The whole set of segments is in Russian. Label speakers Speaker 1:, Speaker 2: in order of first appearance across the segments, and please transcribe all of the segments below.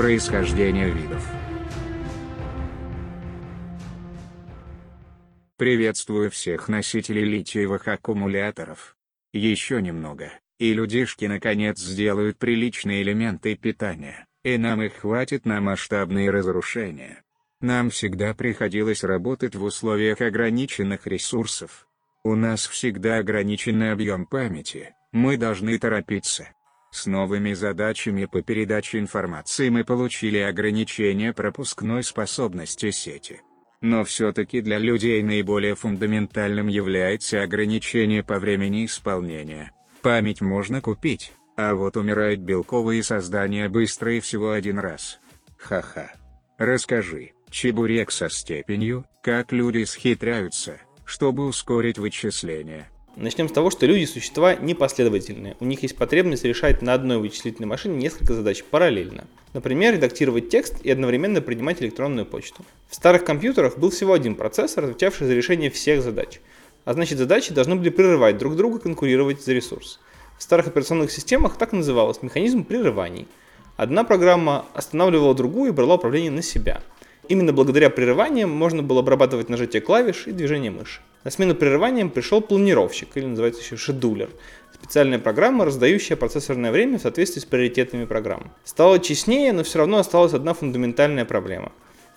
Speaker 1: Происхождение видов. Приветствую всех носителей литиевых аккумуляторов. Еще немного, и людишки наконец сделают приличные элементы питания, и нам их хватит на масштабные разрушения. Нам всегда приходилось работать в условиях ограниченных ресурсов. У нас всегда ограниченный объем памяти, мы должны торопиться. С новыми задачами по передаче информации мы получили ограничение пропускной способности сети. Но все-таки для людей наиболее фундаментальным является ограничение по времени исполнения. Память можно купить, а вот умирают белковые создания быстро и всего один раз. Ха-ха. Расскажи, чебурек со степенью, как люди схитряются, чтобы ускорить вычисление.
Speaker 2: Начнем с того, что люди – существа непоследовательные. У них есть потребность решать на одной вычислительной машине несколько задач параллельно. Например, редактировать текст и одновременно принимать электронную почту. В старых компьютерах был всего один процессор, отвечавший за решение всех задач. А значит, задачи должны были прерывать друг друга, конкурировать за ресурс. В старых операционных системах так называлось механизм прерываний. Одна программа останавливала другую и брала управление на себя. Именно благодаря прерываниям можно было обрабатывать нажатие клавиш и движение мыши. На смену прерываниям пришел планировщик, или называется еще шедулер. Специальная программа, раздающая процессорное время в соответствии с приоритетами программ. Стало честнее, но все равно осталась одна фундаментальная проблема.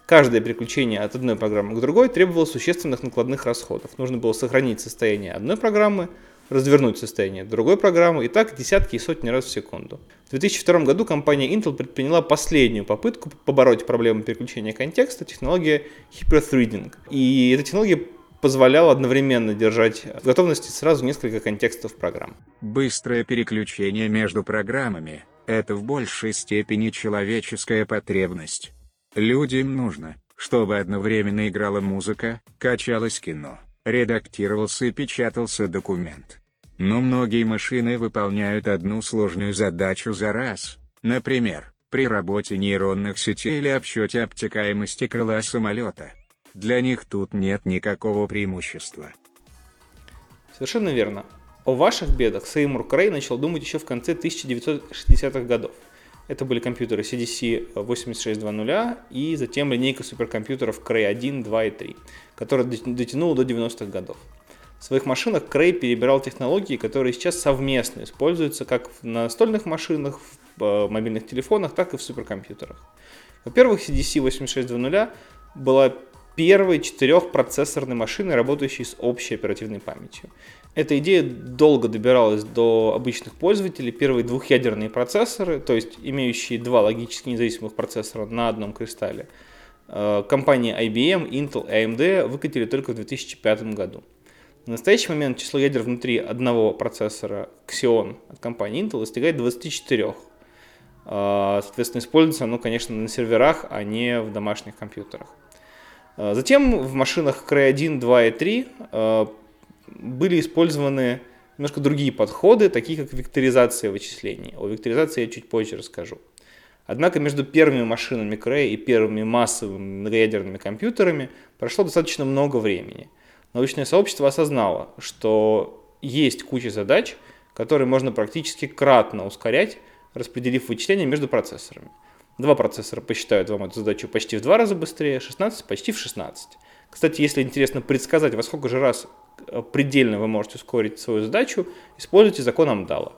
Speaker 2: Каждое переключение от одной программы к другой требовало существенных накладных расходов. Нужно было сохранить состояние одной программы, развернуть состояние другой программы и так десятки и сотни раз в секунду. В 2002 году компания Intel предприняла последнюю попытку побороть проблему переключения контекста технология Hyperthreading. И эта технология позволял одновременно держать в готовности сразу несколько контекстов программ.
Speaker 1: Быстрое переключение между программами – это в большей степени человеческая потребность. Людям нужно, чтобы одновременно играла музыка, качалось кино, редактировался и печатался документ. Но многие машины выполняют одну сложную задачу за раз, например, при работе нейронных сетей или обсчете обтекаемости крыла самолета – для них тут нет никакого преимущества.
Speaker 2: Совершенно верно. О ваших бедах Сеймур Крей начал думать еще в конце 1960-х годов. Это были компьютеры CDC 8620 и затем линейка суперкомпьютеров Cray 1, 2 и 3, которая дотянула до 90-х годов. В своих машинах Cray перебирал технологии, которые сейчас совместно используются как в настольных машинах, в э, мобильных телефонах, так и в суперкомпьютерах. Во-первых, CDC 8620 была первой четырехпроцессорной машины, работающей с общей оперативной памятью. Эта идея долго добиралась до обычных пользователей. Первые двухъядерные процессоры, то есть имеющие два логически независимых процессора на одном кристалле, э, компании IBM, Intel и AMD выкатили только в 2005 году. В настоящий момент число ядер внутри одного процессора Xeon от компании Intel достигает 24. Э, соответственно, используется оно, конечно, на серверах, а не в домашних компьютерах. А, затем в машинах Cray 1, 2 и 3 а, были использованы немножко другие подходы, такие как векторизация вычислений. О векторизации я чуть позже расскажу. Однако между первыми машинами Cray и первыми массовыми многоядерными компьютерами прошло достаточно много времени. Научное сообщество осознало, что есть куча задач, которые можно практически кратно ускорять, распределив вычисления между процессорами. Два процессора посчитают вам эту задачу почти в два раза быстрее, 16 почти в 16. Кстати, если интересно предсказать, во сколько же раз э, предельно вы можете ускорить свою задачу, используйте закон Амдала.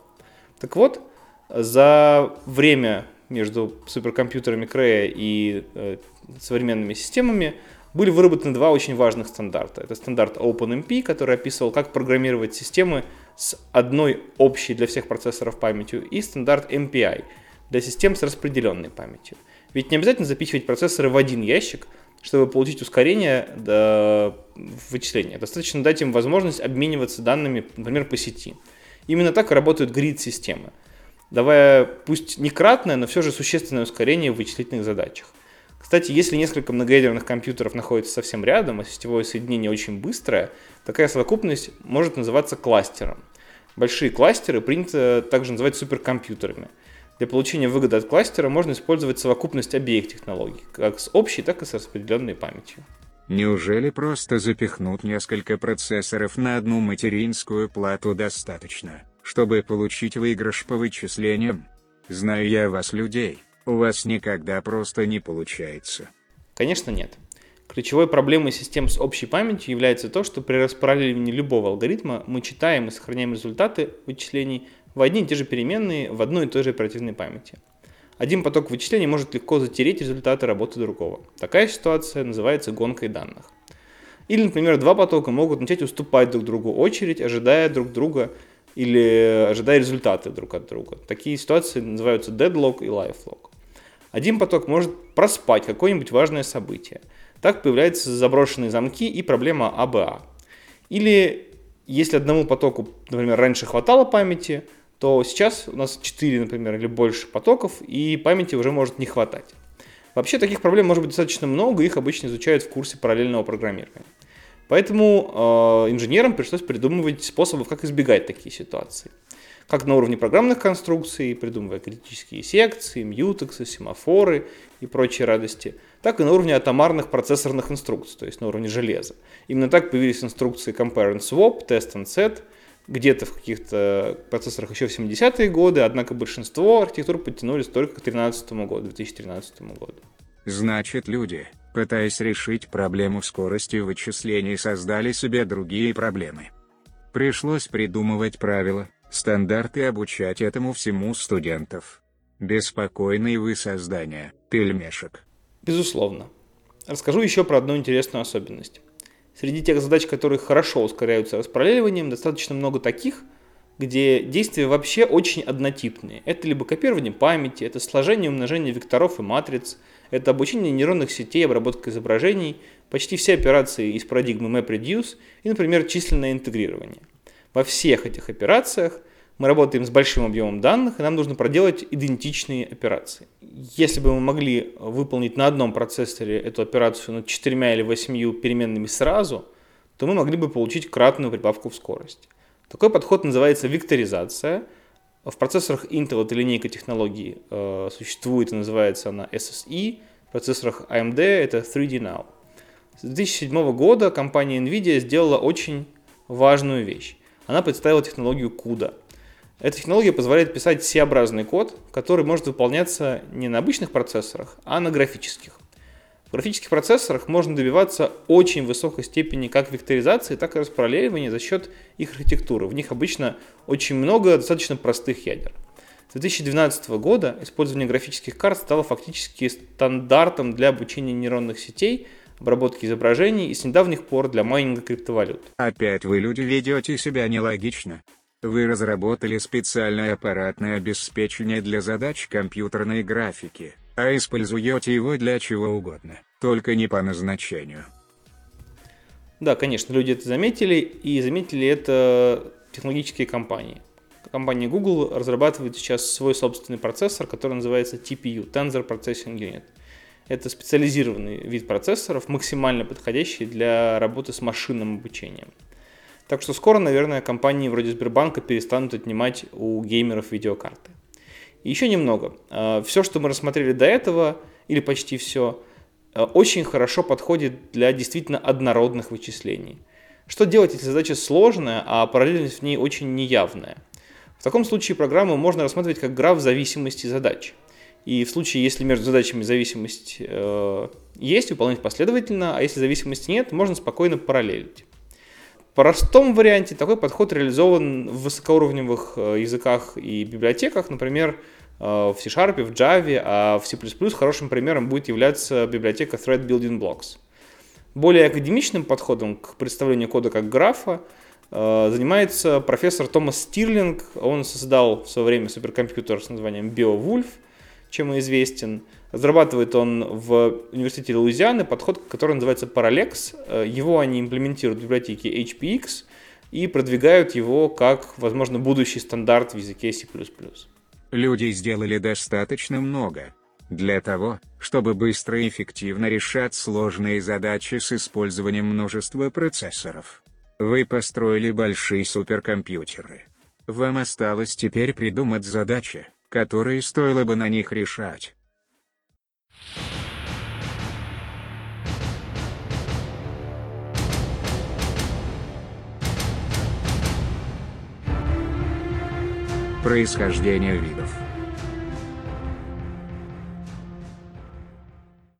Speaker 2: Так вот, за время между суперкомпьютерами Крея и э, современными системами были выработаны два очень важных стандарта. Это стандарт OpenMP, который описывал, как программировать системы с одной общей для всех процессоров памятью, и стандарт MPI – для систем с распределенной памятью. Ведь не обязательно запихивать процессоры в один ящик, чтобы получить ускорение до вычисления. Достаточно дать им возможность обмениваться данными, например, по сети. Именно так работают грид-системы, давая пусть не кратное, но все же существенное ускорение в вычислительных задачах. Кстати, если несколько многоядерных компьютеров находятся совсем рядом, а сетевое соединение очень быстрое, такая совокупность может называться кластером. Большие кластеры принято также называть суперкомпьютерами – для получения выгоды от кластера можно использовать совокупность обеих технологий, как с общей, так и с распределенной памятью.
Speaker 1: Неужели просто запихнуть несколько процессоров на одну материнскую плату достаточно, чтобы получить выигрыш по вычислениям? Знаю я вас людей, У вас никогда просто не получается.
Speaker 2: Конечно, нет. Ключевой проблемой систем с общей памятью является то, что при распараллеливании любого алгоритма мы читаем и сохраняем результаты вычислений в одни и те же переменные в одной и той же оперативной памяти. Один поток вычислений может легко затереть результаты работы другого. Такая ситуация называется гонкой данных. Или, например, два потока могут начать уступать друг другу очередь, ожидая друг друга или ожидая результаты друг от друга. Такие ситуации называются deadlock и lifelock. Один поток может проспать какое-нибудь важное событие. Так появляются заброшенные замки и проблема АБА. Или если одному потоку, например, раньше хватало памяти, то сейчас у нас 4, например, или больше потоков, и памяти уже может не хватать. Вообще таких проблем может быть достаточно много, их обычно изучают в курсе параллельного программирования. Поэтому э, инженерам пришлось придумывать способы, как избегать такие ситуации. Как на уровне программных конструкций, придумывая критические секции, мьютексы, семафоры и прочие радости, так и на уровне атомарных процессорных инструкций, то есть на уровне железа. Именно так появились инструкции Compare and Swap, Test and Set, где-то в каких-то процессорах еще в 70-е годы, однако большинство архитектур подтянулись только к 2013 году, 2013 году.
Speaker 1: Значит, люди, пытаясь решить проблему скорости вычислений, создали себе другие проблемы. Пришлось придумывать правила, стандарты и обучать этому всему студентов. Беспокойные вы создания, пельмешек.
Speaker 2: Безусловно. Расскажу еще про одну интересную особенность. Среди тех задач, которые хорошо ускоряются распараллеливанием, достаточно много таких, где действия вообще очень однотипные. Это либо копирование памяти, это сложение и умножение векторов и матриц, это обучение нейронных сетей, обработка изображений, почти все операции из парадигмы MapReduce и, например, численное интегрирование. Во всех этих операциях – мы работаем с большим объемом данных, и нам нужно проделать идентичные операции. Если бы мы могли выполнить на одном процессоре эту операцию над четырьмя или восьмью переменными сразу, то мы могли бы получить кратную прибавку в скорость. Такой подход называется векторизация. В процессорах Intel эта линейка технологий э, существует и называется она SSE. В процессорах AMD это 3D Now. С 2007 года компания NVIDIA сделала очень важную вещь. Она представила технологию CUDA – эта технология позволяет писать C-образный код, который может выполняться не на обычных процессорах, а на графических. В графических процессорах можно добиваться очень высокой степени как векторизации, так и распараллеливания за счет их архитектуры. В них обычно очень много достаточно простых ядер. С 2012 года использование графических карт стало фактически стандартом для обучения нейронных сетей, обработки изображений и с недавних пор для майнинга криптовалют.
Speaker 1: Опять вы, люди, ведете себя нелогично. Вы разработали специальное аппаратное обеспечение для задач компьютерной графики, а используете его для чего угодно, только не по назначению.
Speaker 2: Да, конечно, люди это заметили, и заметили это технологические компании. Компания Google разрабатывает сейчас свой собственный процессор, который называется TPU, Tensor Processing Unit. Это специализированный вид процессоров, максимально подходящий для работы с машинным обучением. Так что скоро, наверное, компании вроде Сбербанка перестанут отнимать у геймеров видеокарты. И еще немного. А, все, что мы рассмотрели до этого, или почти все, а, очень хорошо подходит для действительно однородных вычислений. Что делать, если задача сложная, а параллельность в ней очень неявная? В таком случае программу можно рассматривать как граф зависимости задач. И в случае, если между задачами зависимость э, есть, выполнять последовательно, а если зависимости нет, можно спокойно параллелить простом варианте такой подход реализован в высокоуровневых э, языках и библиотеках, например, э, в C-Sharp, в Java, а в C++ хорошим примером будет являться библиотека Thread Building Blocks. Более академичным подходом к представлению кода как графа э, занимается профессор Томас Стирлинг. Он создал в свое время суперкомпьютер с названием BioWolf, чем и известен. Разрабатывает он в университете Луизианы подход, который называется Parallax. Э, его они имплементируют в библиотеке HPX и продвигают его как, возможно, будущий стандарт в языке C++.
Speaker 1: Люди сделали достаточно много для того, чтобы быстро и эффективно решать сложные задачи с использованием множества процессоров. Вы построили большие суперкомпьютеры. Вам осталось теперь придумать задачи, которые стоило бы на них решать. Происхождение видов